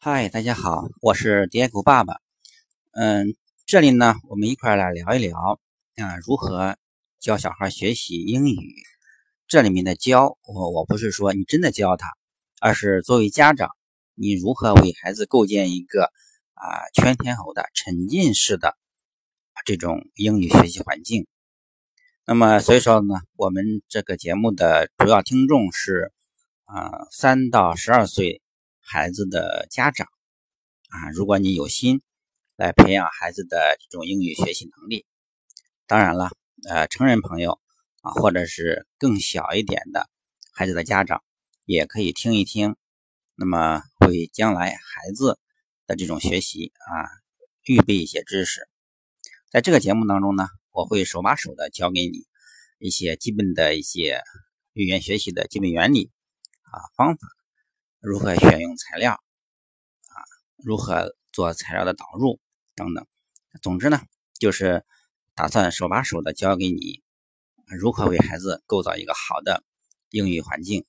嗨，大家好，我是蝶狗爸爸。嗯，这里呢，我们一块来聊一聊啊，如何教小孩学习英语。这里面的教，我我不是说你真的教他，而是作为家长，你如何为孩子构建一个啊全天候的沉浸式的这种英语学习环境。那么，所以说呢，我们这个节目的主要听众是啊三到十二岁。孩子的家长啊，如果你有心来培养孩子的这种英语学习能力，当然了，呃，成人朋友啊，或者是更小一点的孩子的家长，也可以听一听，那么为将来孩子的这种学习啊，预备一些知识。在这个节目当中呢，我会手把手的教给你一些基本的一些语言学习的基本原理啊方法。如何选用材料啊？如何做材料的导入等等。总之呢，就是打算手把手的教给你如何为孩子构造一个好的英语环境。